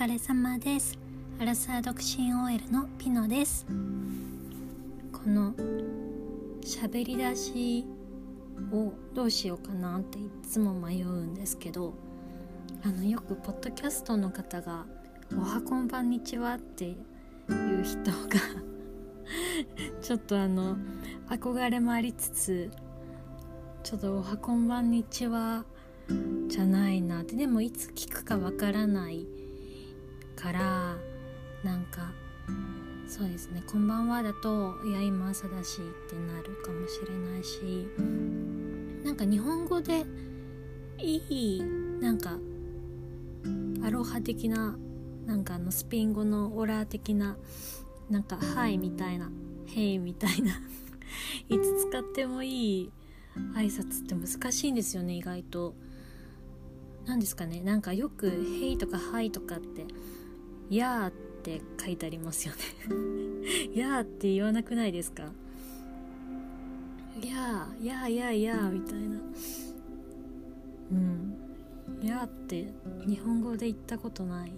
疲れ様です。アラサー独身 OL のピノです。この喋り出しをどうしようかなっていつも迷うんですけどあのよくポッドキャストの方が「おはこんばんにちは」っていう人が ちょっとあの憧れもありつつちょっと「おはこんばんにちは」じゃないなってでもいつ聞くかわからないからなんかそうですね「こんばんは」だと「いや今朝だし」ってなるかもしれないしなんか日本語でいいなんかアロハ的ななんかあのスペイン語のオラー的ななんか「はい」みたいな「へい」みたいな いつ使ってもいい挨拶って難しいんですよね意外と。何ですかねなんかよく「へい」とか「はい」とかって「やー」って書いてありますよね。やーって言わなくないですか？やーやーやーやーみたいな。うん。やーって日本語で言ったことない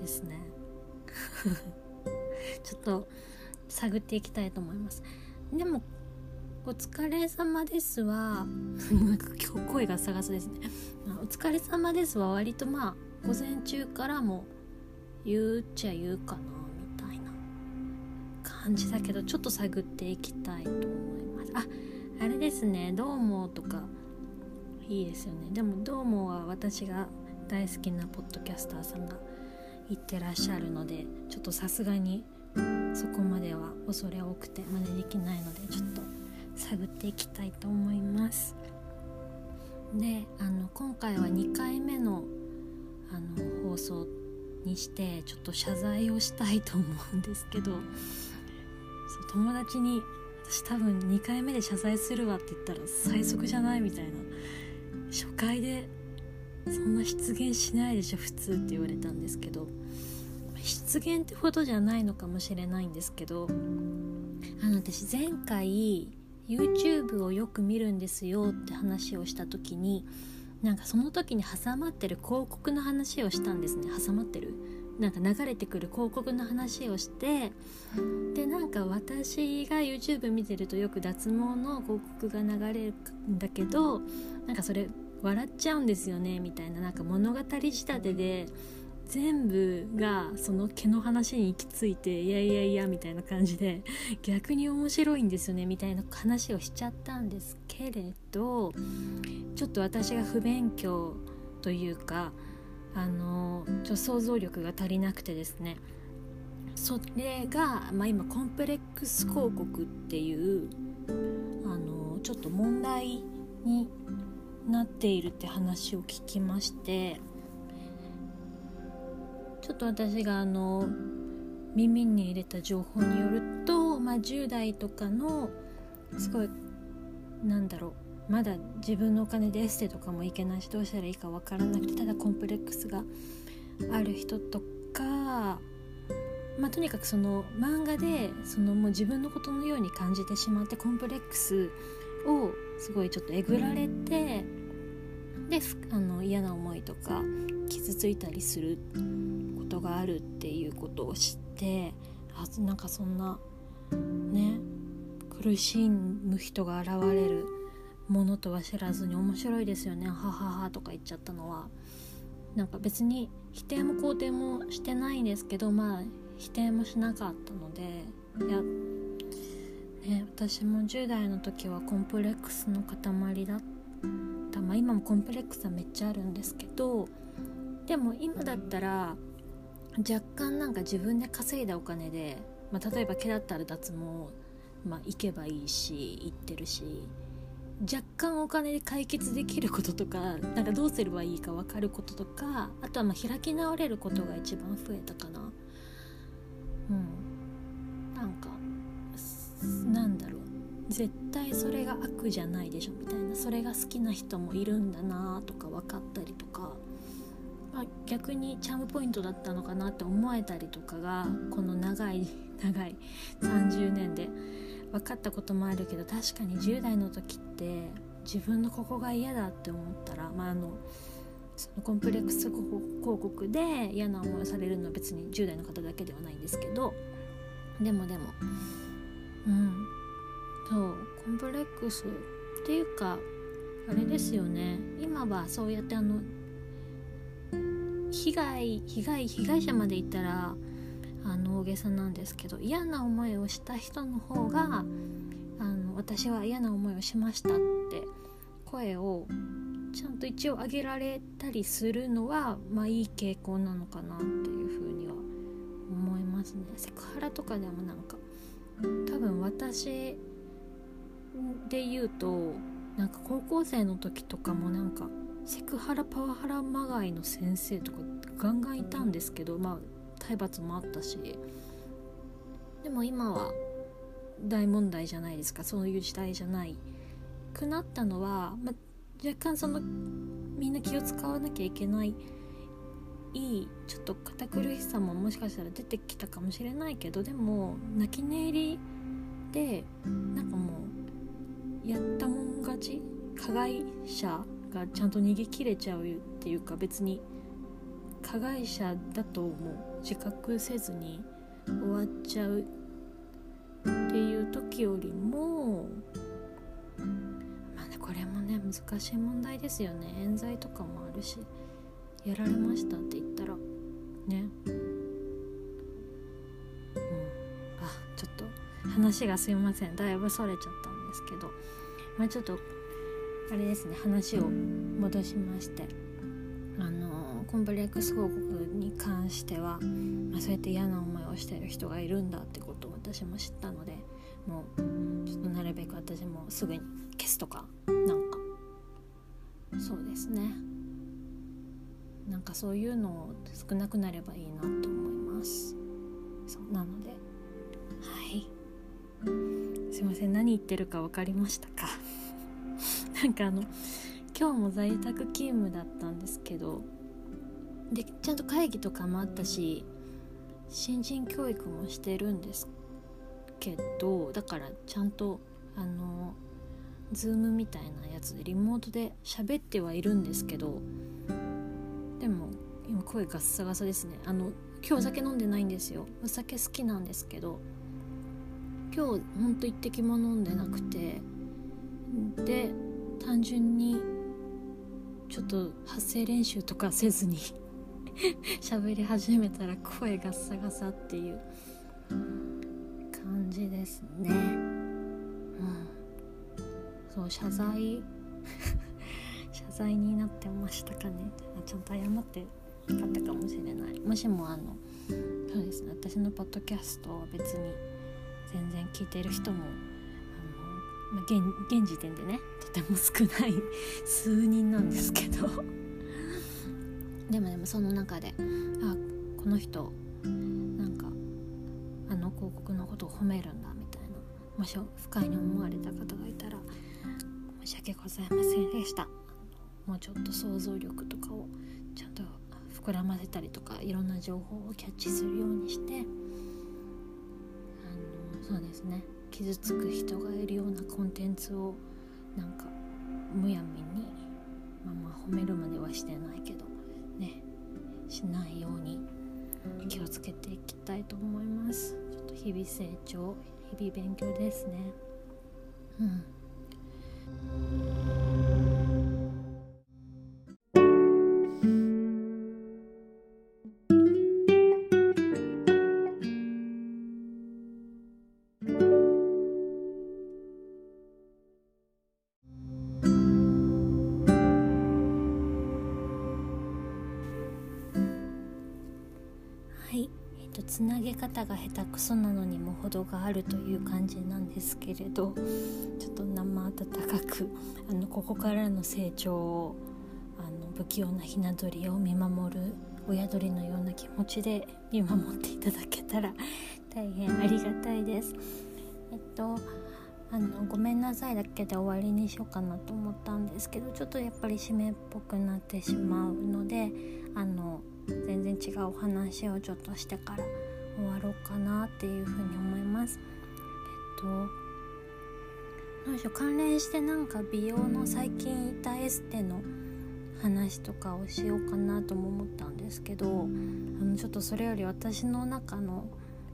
ですね。ちょっと探っていきたいと思います。でもお疲れ様ですはなんか今日声がサガサですね。お疲れ様ですは割とまあ午前中からも言うっちゃ言うかなみたいな感じだけどちょっと探っていきたいと思います。ああれですねどうもとか。いいですよね。でもどうもは私が大好きなポッドキャスターさんが言ってらっしゃるのでちょっとさすがにそこまでは恐れ多くて真似できないのでちょっと探っていきたいと思います。であの今回は2回目のあの放送にしてちょっと謝罪をしたいと思うんですけど友達に私多分2回目で謝罪するわって言ったら最速じゃないみたいな初回でそんな失言しないでしょ普通って言われたんですけど失言ってほどじゃないのかもしれないんですけどあの私前回 YouTube をよく見るんですよって話をした時になんかその時に挟まってる広告の話をしたんですね。挟まってる？なんか流れてくる広告の話をしてでなんか私が YouTube 見てるとよく脱毛の広告が流れるんだけどなんかそれ笑っちゃうんですよねみたいな。なんか物語仕立てで全部がその毛の話に行き着いていやいやいやみたいな感じで逆に面白いんですよねみたいな話をしちゃったんですけれどちょっと私が不勉強というかあのちょ想像力が足りなくてですね。それが、まあ、今コンプレックス広告っていうあのちょっと問題になっているって話を聞きましてちょっと私があの耳に入れた情報によると、まあ、10代とかのすごいなんだろう。まだ自分のお金でエステとかも行けないしどうしたらいいか分からなくてただコンプレックスがある人とか、まあ、とにかくその漫画でそのもう自分のことのように感じてしまってコンプレックスをすごいちょっとえぐられてであの嫌な思いとか傷ついたりすることがあるっていうことを知ってあなんかそんなね苦しむ人が現れるものとは知らずに面白いですよね。はははとか言っちゃったのは。なんか別に否定も肯定もしてないんですけどまあ否定もしなかったので。いやね私も10代の時はコンプレックスの塊だった。まあ今もコンプレックスはめっちゃあるんですけどでも今だったら若干なんか自分で稼いだお金で、まあ、例えば毛だったら脱毛、まあ、行けばいいし行ってるし若干お金で解決できることとかなんかどうすればいいか分かることとかあとはまあ開き直れることが一番増えたかな。うん。なんかなんだろう。絶対それが悪じゃないでしょみたいな。それが好きな人もいるんだなとか分かったりとか。まあ、逆にチャームポイントだったのかなって思えたりとかがこの長い長い30年で分かったこともあるけど確かに10代の時って自分のここが嫌だって思ったら、まあ、あのそのコンプレックス広告で嫌な思いをされるのは別に10代の方だけではないんですけどでもでもうんそうコンプレックスっていうかあれですよね。今はそうやってあの被害被害被害者までいったらあの大げさなんですけど嫌な思いをした人の方があの私は嫌な思いをしましたって声をちゃんと一応上げられたりするのはまあいい傾向なのかなっていうふうには思いますね。セクハラとかでもなんか多分私で言うとなんか高校生の時とかもなんかセクハラパワハラまがいの先生とかガンガンいたんですけどまあ体罰もあったし。でも今は大問題じゃないですか。そういう時代じゃない。くなったのは、ま、若干そのみんな気を使わなきゃいけないいいちょっと堅苦しさももしかしたら出てきたかもしれないけどでも泣き寝入りでなんかもうやったもん勝ち加害者がちゃんと逃げ切れちゃうっていうか別に加害者だともう。自覚せずに終わっちゃうっていう時よりもまあねこれもね難しい問題ですよね。冤罪とかもあるしやられましたって言ったらね。うん。あちょっと話がすいません。だいぶそれちゃったんですけど。まあちょっとあれですね。話を戻しまして。あのコンプレックス報告に関しては、まあ、そうやって嫌な思いをしてる人がいるんだってことを私も知ったのでもうちょっとなるべく私もすぐに消すとかなんか。そうですね。なんかそういうのを少なくなればいいなと思います。そうなので。はい。すいません。何言ってるか分かりましたか？なんかあの今日も在宅勤務だったんですけどでちゃんと会議とかもあったし新人教育もしてるんですけどだからちゃんとあのズームみたいなやつでリモートで喋ってはいるんですけどでも今声ガッサガサですね。あの今日お酒飲んでないんですよ。お酒好きなんですけど今日ほんと一滴も飲んでなくてで単純にちょっと発声練習とかせずに 喋り始めたら声ガッサガサっていう感じですね。うん。そう謝罪。謝罪になってましたかね。ちゃんと謝ってよかったかもしれない。もしもあのそうですね。私のポッドキャストは別に全然聞いてる人もまあ、現現時点でねても少ない数人なんですけど。でもでもその中であこの人なんかあの広告のことを褒めるんだみたいなもし不快に思われた方がいたら申し訳ございませんでした。もうちょっと想像力とかをちゃんと膨らませたりとかいろんな情報をキャッチするようにしてあのそうですね。傷つく人がいるようなコンテンツをなんかむやみにまあまあ褒めるまではしてないけどねしないように気をつけていきたいと思います。ちょっと日々成長日々勉強ですね。うん。つなげ方が下手くそなのにも程があるという感じなんですけれどちょっと生温かくあのここからの成長をあの不器用なひな鳥を見守る親鳥のような気持ちで 見守っていただけたら大変ありがたいです。えっとあのごめんなさいだけで終わりにしようかなと思ったんですけどちょっとやっぱり締めっぽくなってしまうのであの全然違うお話をちょっとしてから終わろうかなっていうふうに思います。えっとどうしよう。関連してなんか美容の最近いたエステの話とかをしようかなとも思ったんですけどあのちょっとそれより私の中の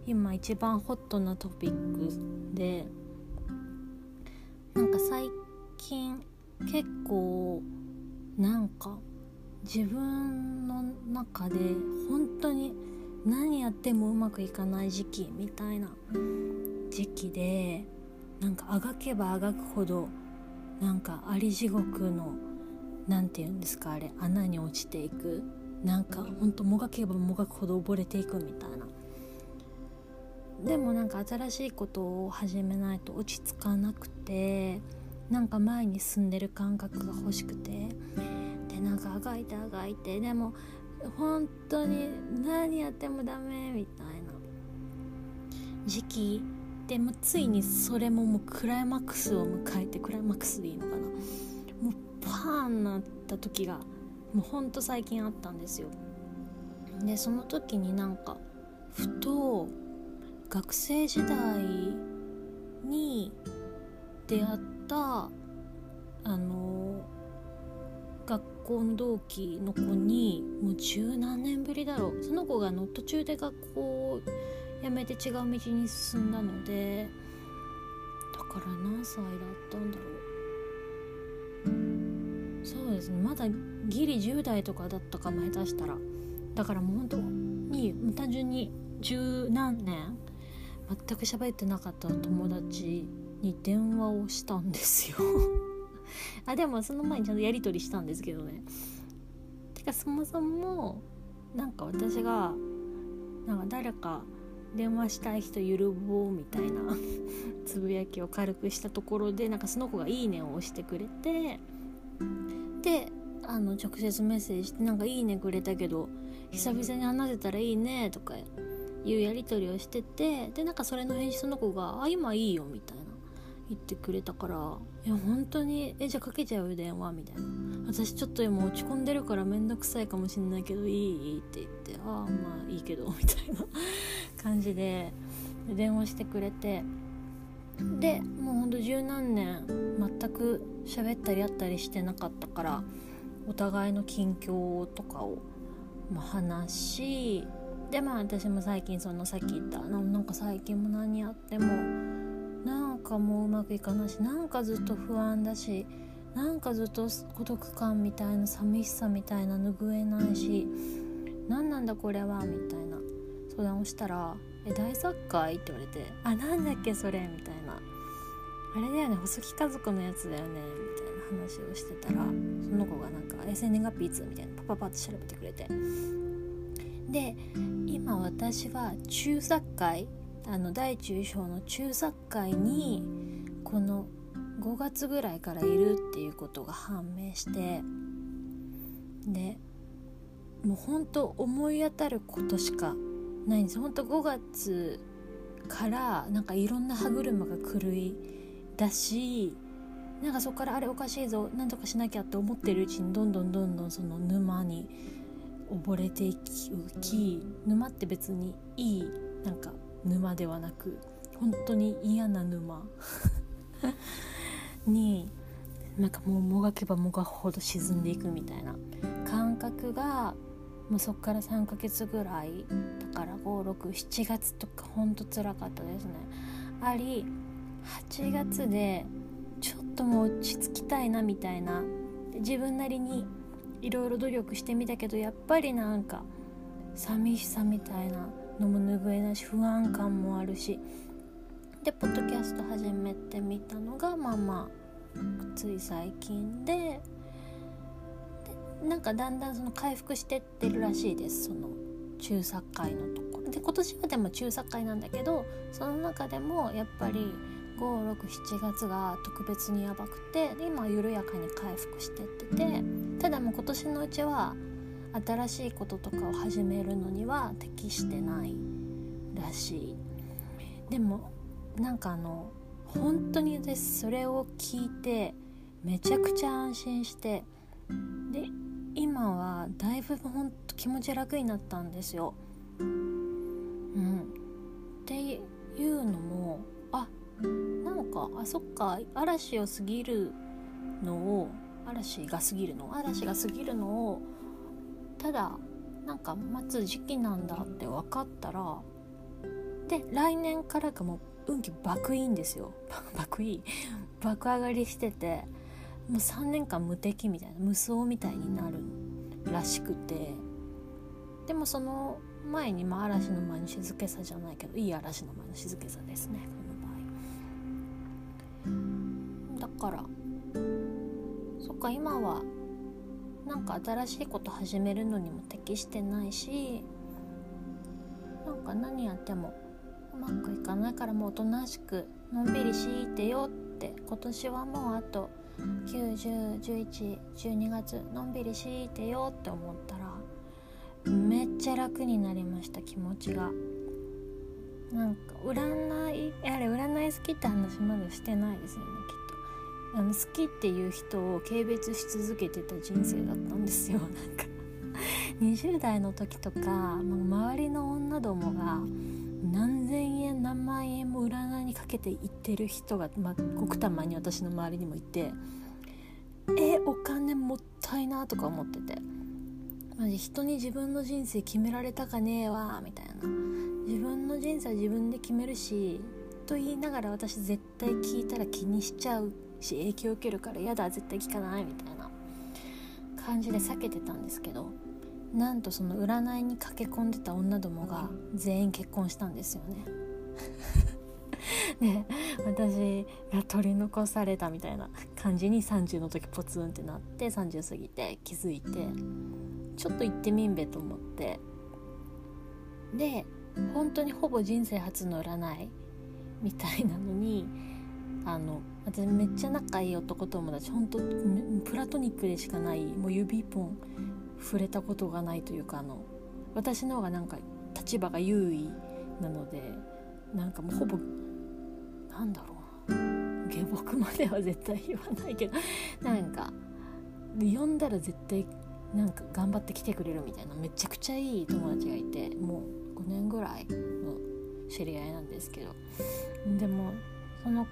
今一番ホットなトピックでなんか最近結構なんか自分の中で本当に何やってもうまくいかない時期みたいな時期でなんかあがけばあがくほどなんかあり地獄の何て言うんですかあれ穴に落ちていくなんかほんともがけばもがくほど溺れていくみたいな。でもなんか新しいことを始めないと落ち着かなくてなんか前に進んでる感覚が欲しくてなんかあがいてあがいてでも本当に何やってもダメみたいな。時期。でもついにそれももうクライマックスを迎えてクライマックスでいいのかな。もうパーンなった時がもうほんと最近あったんですよ。でその時になんかふと学生時代に出会ったあの校の同期の子にもう十何年ぶりだろう。その子がの途中で学校を辞めて違う道に進んだのでだから何歳だったんだろう。そうですね。まだギリ10代とかだったかも下手したら。だからもう本当に単純に十何年全く喋ってなかった友達に電話をしたんですよ。あでもその前にちゃんとやり取りしたんですけどね。てかそもそもなんか私がなんか誰か電話したい人ゆるぼうみたいな つぶやきを軽くしたところでなんかその子が「いいね」を押してくれてであの直接メッセージして「なんかいいねくれたけど久々に話せたらいいね」とかいうやり取りをしててでなんかそれの返事その子が「あ今いいよ」みたいな。言ってくれたから「いや本当に。えじゃあかけちゃう電話」みたいな「私ちょっと今落ち込んでるから面倒くさいかもしんないけどいい?」って言って「ああまあいいけど」みたいな 感じで。電話してくれて。でもうほんと十何年全く喋ったり会ったりしてなかったからお互いの近況とかを、話しでまあ私も最近そのさっき言ったなんか最近も何やってもなんかもううまくいかないしなんかずっと不安だしなんかずっと孤独感みたいな寂しさみたいな拭えないし何なんだこれはみたいな。相談をしたら「え大作家?」って言われて「あなんだっけそれ」みたいな「あれだよね細木家族のやつだよね」みたいな話をしてたらその子がなんか「生年月日いつ?」みたいなパパパって調べてくれて。で今私は中作会あの大中小の中作会にこの5月ぐらいからいるっていうことが判明してでもうほんと思い当たることしかないんです。ほんと5月からなんかいろんな歯車が狂いだしなんかそこからあれおかしいぞなんとかしなきゃって思ってるうちにどんどんどんどんその沼に溺れていき沼って別にいいなんか沼ではなく本当に嫌な沼。になんかもうもがけばもがくほど沈んでいくみたいな。感覚がもうそっから3ヶ月ぐらいだから567月とかほんとつらかったですね。あり8月でちょっともう落ち着きたいなみたいな。自分なりにいろいろ努力してみたけどやっぱりなんか寂しさみたいな。のも拭えないし不安感もあるしでポッドキャスト始めてみたのがまあまあつい最近ででなんかだんだんその回復してってるらしいですその中作会のところ。で今年はでも中作会なんだけどその中でもやっぱり567月が特別にやばくて今緩やかに回復してっててただもう今年のうちは新しいこととかを始めるのには適してないらしい。でもなんかあの本当に私それを聞いてめちゃくちゃ安心してで今はだいぶほんと気持ち楽になったんですよ。うん、っていうのもあなんかあそっか嵐を過ぎるのを嵐が過ぎるの？嵐が過ぎるのをただなんか待つ時期なんだって分かったらで来年からがもう運気爆いいんですよ。爆いい。爆上がりしててもう3年間無敵みたいな無双みたいになるらしくて。でもその前に、まあ、嵐の前の静けさじゃないけどいい嵐の前の静けさですねこの場合。だからそっか今はなんか新しいこと始めるのにも適してないしなんか何やってもうまくいかないからもうおとなしくのんびりしいてよって今年はもうあと901112月のんびりしいてよって思ったらめっちゃ楽になりました気持ちが。なんか占いあれ占い好きって話まだしてないですよねきっとあの好きっていう人を軽蔑し続けてた人生だったんですよ。なんか20代の時とか、まあ、周りの女どもが何千円何万円も占いにかけていってる人が、まあ、ごくたまに私の周りにもいてえお金もったいなとか思ってて。マジ人に自分の人生決められたかねえわみたいな。自分の人生は自分で決めるしと言いながら私絶対聞いたら気にしちゃうし影響受けるから嫌だ絶対聞かないみたいな感じで避けてたんですけどなんとその占いに駆け込んでた女どもが全員結婚したんですよね。で 私が取り残されたみたいな感じに30の時ポツンってなって30過ぎて気づいてちょっと行ってみんべと思ってで本当にほぼ人生初の占いみたいなのにあの私めっちゃ仲いい男友達本当プラトニックでしかないもう指一本触れたことがないというかあの私の方がなんか立場が優位なのでなんかもうほぼなんだろう下僕までは絶対言わないけど なんか呼んだら絶対なんか頑張って来てくれるみたいなめちゃくちゃいい友達がいてもう5年ぐらいの知り合いなんですけど。でもその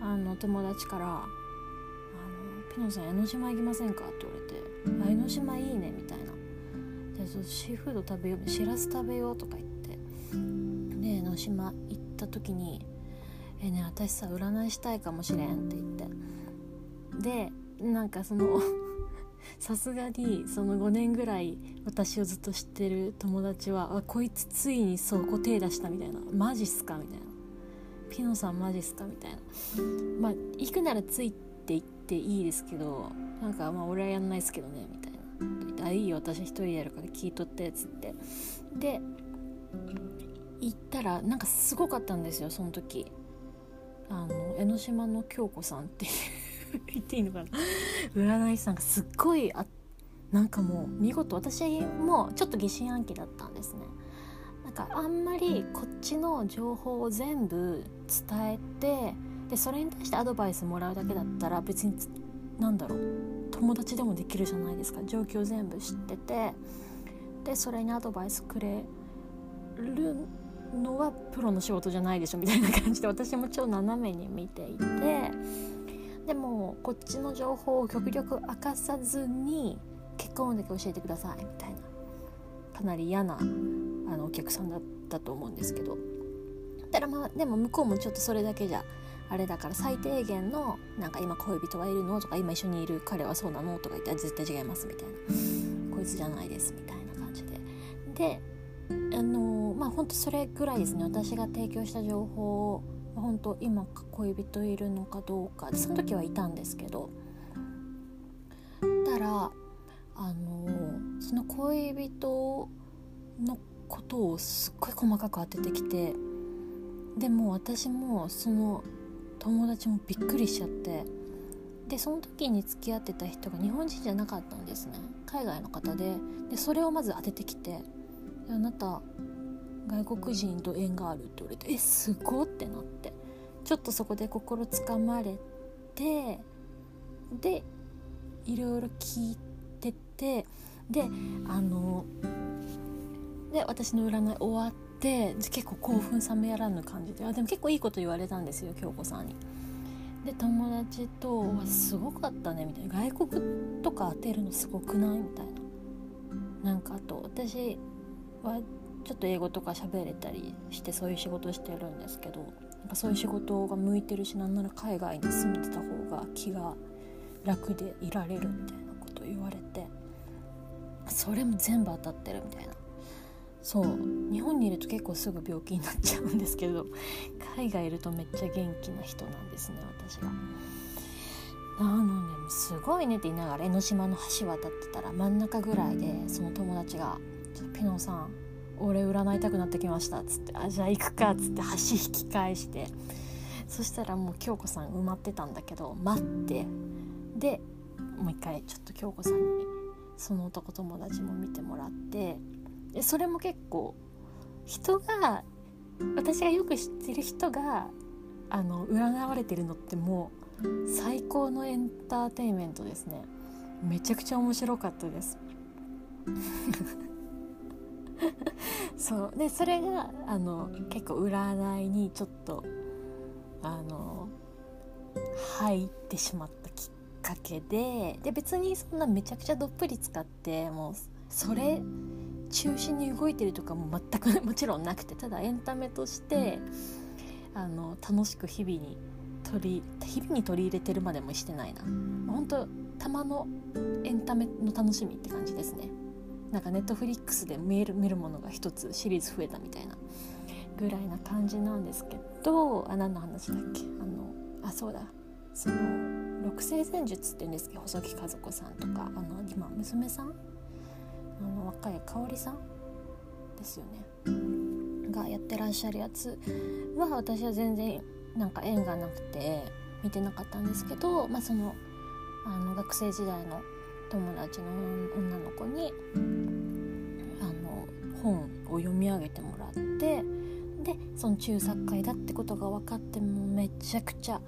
あの友達から「あのピノさん江ノ島行きませんか?」って言われて「あ江ノ島いいね」みたいな「でそシーフード食べようしらす食べよう」とか言ってで江ノ島行った時に「えね私さ占いしたいかもしれん」って言って。でなんかその さすがにその5年ぐらい私をずっと知ってる友達はあこいつついにそこ手出したみたいな。マジっすかみたいなピノさんマジっすか？みたいな。まあ行くならついて行っていいですけどなんかまあ俺はやんないっすけどねみたいな。あいいよ私一人でやるから聞いとってっつって。で行ったらなんかすごかったんですよその時。あの江ノ島の京子さんっていう言っていいのかな。占い師さんがすっごいあなんかもう見事。私もちょっと疑心暗鬼だったんですね。かあんまりこっちの情報を全部伝えてでそれに対してアドバイスもらうだけだったら別に何だろう友達でもできるじゃないですか。状況全部知っててでそれにアドバイスくれるのはプロの仕事じゃないでしょみたいな感じで私も超斜めに見ていてでもこっちの情報を極力明かさずに結婚だけ教えてくださいみたいな。かなり嫌なあのお客さんだったと思うんですけど。ただまあでも向こうもちょっとそれだけじゃあれだから最低限のなんか今恋人はいるのとか今一緒にいる彼はそうなのとか言ったら絶対違いますみたいな。こいつじゃないですみたいな感じで。であのまあほんとそれぐらいですね。私が提供した情報を本当今恋人いるのかどうか。その時はいたんですけど。たらあのその恋人のことをすっごい細かく当ててきてでも私もその友達もびっくりしちゃってでその時に付き合ってた人が日本人じゃなかったんですね。海外の方で。でそれをまず当ててきて「あなた外国人と縁があるって言われてえすごってなって。ちょっとそこで心つかまれてでいろいろ聞いててであので私の占い終わって結構興奮冷めやらぬ感じであでも結構いいこと言われたんですよ京子さんに。で友達と「すごかったね」みたいな「外国とか当てるのすごくない?」みたいななんかあと私はちょっと英語とか喋れたりしてそういう仕事してるんですけどなんかそういう仕事が向いてるしなんなら海外に住んでた方が気が楽でいられるみたいなことを言われてそれも全部当たってるみたいなそう日本にいると結構すぐ病気になっちゃうんですけど 海外いるとめっちゃ元気な人なんですね私が。なのですごいねって言いながら江ノ島の橋渡ってたら真ん中ぐらいでその友達が「ちょっとピノさん俺占いたくなってきました」っつって「あじゃあ行くか」っつって橋引き返してそしたらもう京子さん埋まってたんだけど待ってでもう一回ちょっと京子さんにその男友達も見てもらってでそれも結構人が私がよく知ってる人があの占われてるのってもう最高のエンターテインメントですね。めちゃくちゃ面白かったです。そう。でそれがあの結構占いにちょっとあの入ってしまったきっかけでで別にそんなめちゃくちゃどっぷり使ってもうそれ中心に動いてるとかも全くもちろんなくてただエンタメとしてあの楽しく日々に取り日々に取り入れてるまでもしてないな。本当たまのエンタメの楽しみって感じですね。なんかネットフリックスで見る見るものが一つシリーズ増えたみたいなぐらいな感じなんですけどあ何の話だっけ？あのあそうだ。その六星占術って言うんですけ？ど細木和子さんとかあの今娘さんあの若い香織さんですよね。がやってらっしゃるやつ。は私は全然なんか縁がなくて見てなかったんですけど、まあ、そのあの学生時代の友達の女の子にあの本を読み上げてもらってでその中作会だってことが分かってもうめちゃくちゃ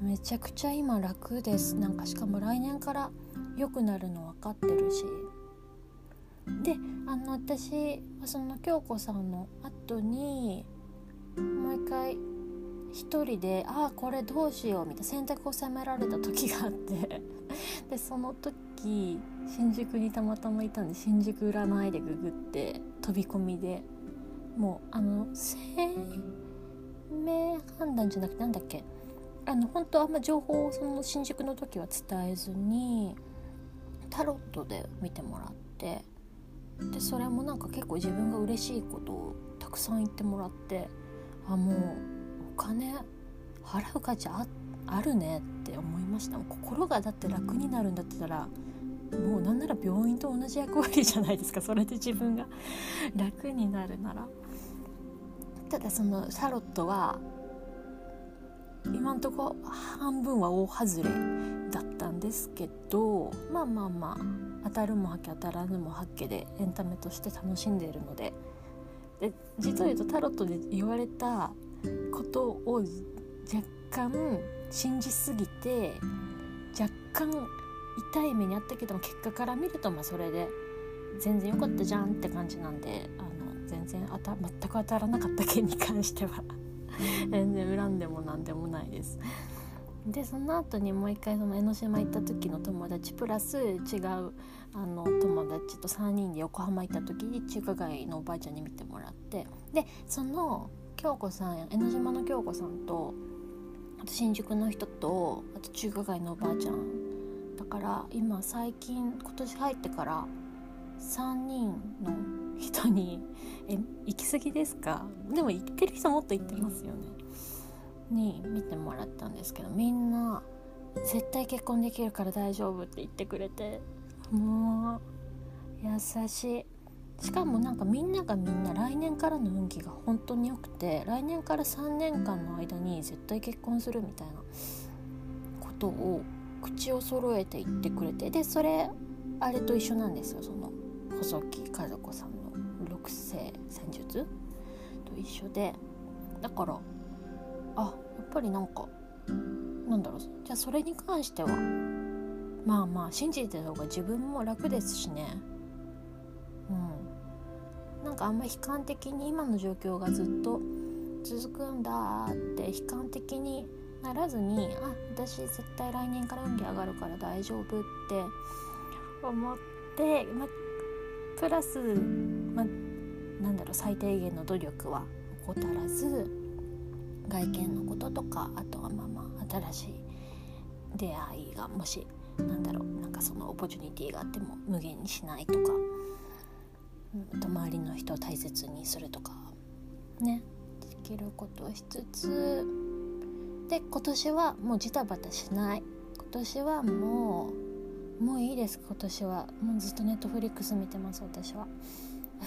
めちゃくちゃ今楽です。なんかしかも来年から良くなるの分かってるし。であの私その京子さんの後にもう一回一人でああこれどうしようみたいな選択を迫られた時があって。でその時新宿にたまたまいたんで新宿占いでググって飛び込みで。もうあの生命判断じゃなくてなんだっけ。あの本当あんま情報をその新宿の時は伝えずにタロットで見てもらって。でそれもなんか結構自分が嬉しいことをたくさん言ってもらってあもうお金払う価値ああるねって思いました。心がだって楽になるんだったらもうなんなら病院と同じ役割じゃないですか。それで自分が楽になるなら。ただそのシャロットは今んとこ半分は大外れ。ですけどまあまあまあ当たるもはけ当たらぬもはっけでエンタメとして楽しんでいるのでで実を言うとタロットで言われたことを若干信じすぎて若干痛い目にあったけども結果から見るとまあそれで全然良かったじゃんって感じなんであの全然当た全く当たらなかった件に関しては全然恨んでも何でもないです。でその後にもう一回その江ノ島行った時の友達プラス違うあの友達と3人で横浜行った時に中華街のおばあちゃんに見てもらってでその京子さん江ノ島の京子さんとあと新宿の人とあと中華街のおばあちゃんだから今最近今年入ってから3人の人に「え行き過ぎですか?」でも行ってる人もっと行ってますよね。に見てもらったんですけどみんな「絶対結婚できるから大丈夫」って言ってくれて。もう優しい。しかもなんかみんながみんな来年からの運気が本当に良くて来年から3年間の間に絶対結婚するみたいなことを口を揃えて言ってくれてでそれあれと一緒なんですよ。その細木和子さんの六星戦術と一緒で。だからぱりなんかなんだろう。じゃあそれに関してはまあまあ信じてた方が自分も楽ですしね。うん。なんかあんま悲観的に今の状況がずっと続くんだって悲観的にならずにあ私絶対来年から運気上がるから大丈夫って思って、ま、プラス、ま、なんだろう最低限の努力は怠らず外見のこととかあとはまあまあ新しい出会いがもしなんだろうなんかそのオポチュニティがあっても無限にしないとか、うん、と周りの人を大切にするとかねできることをしつつで今年はもうジタバタしない。今年はもうもういいです。今年はもうずっとネットフリックス見てます私は。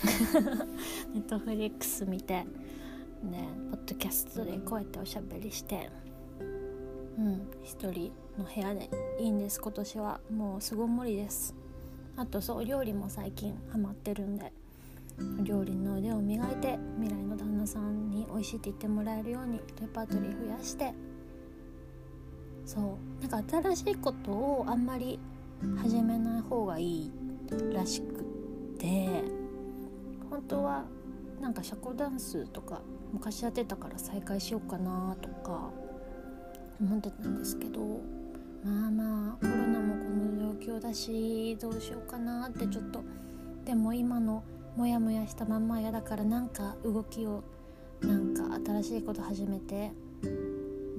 ネットフリックス見て。ねポッドキャストでこうやっておしゃべりしてうん一人の部屋でいいんです。今年はもう巣ごもりです。あとそう料理も最近ハマってるんで料理の腕を磨いて未来の旦那さんに美味しいって言ってもらえるようにレパートリー増やして。そうなんか新しいことをあんまり始めない方がいいらしくて本当はなんか社交ダンスとか昔やってたから再開しようかなとか思ってたんですけどまあまあコロナもこの状況だしどうしようかなってちょっとでも今のモヤモヤしたまんま嫌だからなんか動きをなんか新しいこと始めて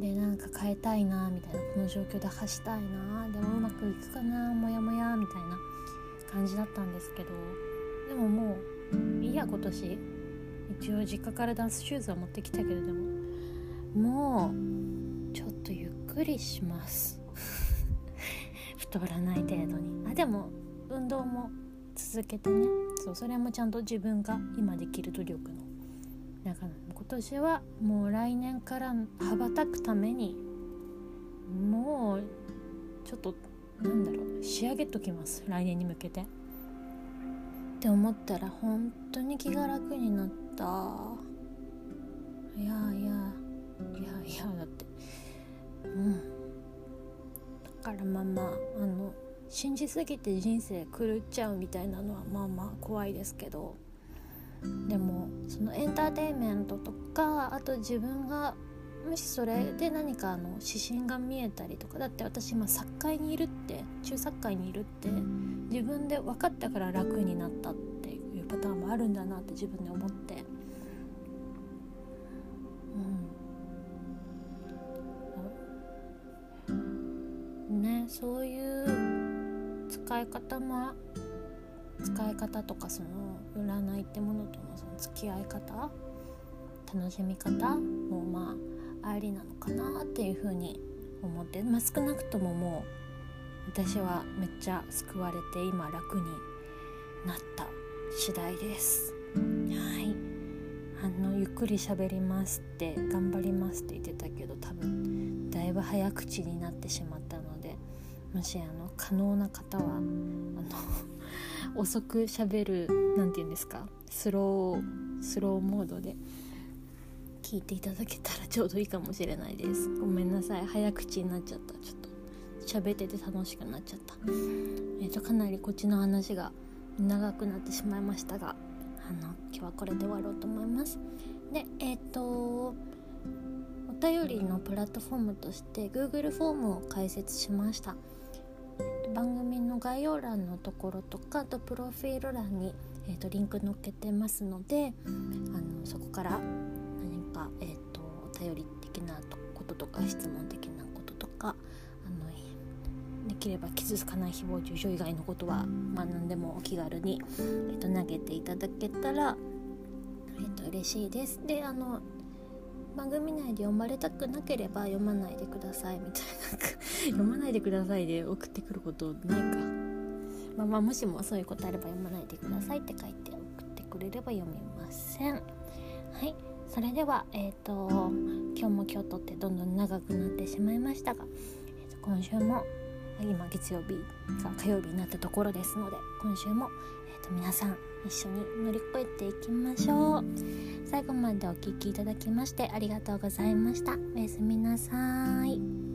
でなんか変えたいなみたいなこの状況で走したいなでもうまくいくかなモヤモヤみたいな感じだったんですけどでももういいや今年。一応実家からダンスシューズは持ってきたけれどももうちょっとゆっくりします。太らない程度に。あでも運動も続けてね。そうそれもちゃんと自分が今できる努力のだから今年はもう来年から羽ばたくためにもうちょっとなんだろう仕上げときます。来年に向けて。って思ったら本当に気が楽になった。いやいやいやいやだって。うん。だからまあまああの信じすぎて人生狂っちゃうみたいなのはまあまあ怖いですけど。でもそのエンターテインメントとかあと自分がもしそれで何かあの指針が見えたりとかだって私今サッカーにいるって中サッカーにいるって自分で分かったから楽になったっていうパターンもあるんだなって自分で思って。うん。ねそういう使い方も使い方とかその占いってものとのその付き合い方楽しみ方もまあありなのかなっていうふうに思って、まあ、少なくとももう私はめっちゃ救われて今楽になった次第です。はいあのゆっくり喋りますって頑張りますって言ってたけど多分だいぶ早口になってしまったのでもしあの可能な方はあの 遅くしゃべる何て言うんですかスロースローモードで聞いていただけたらちょうどいいかもしれないです。ごめんなさい。早口になっちゃった。ちょっと喋ってて楽しくなっちゃった。えっ、ー、とかなりこっちの話が長くなってしまいましたがあの今日はこれで終わろうと思います。でえっ、ー、とお便りのプラットフォームとして Google フォームを開設しました。番組の概要欄のところとかあとプロフィール欄に、えーと、リンク載っけてますのであのそこから何か、えーと、お便り的なこととか質問的なこととかあのできれば傷つかない誹謗中傷以外のことは、まあ、何でもお気軽に、えーと、投げていただけたら、えー、と嬉しいです。であの番組内で読まれたくなければ読まないでくださいみたいな読まないでくださいで送ってくることないか。まあまあもしもそういうことあれば読まないでくださいって書いて送ってくれれば読みません。はいそれではえ、ー、と今日も今日とってどんどん長くなってしまいましたが、えー、と今週も今月曜日が火曜日になったところですので今週も、えー、と皆さん一緒に乗り越えていきましょう。最後までお聴きいただきましてありがとうございました。おやすみなさい。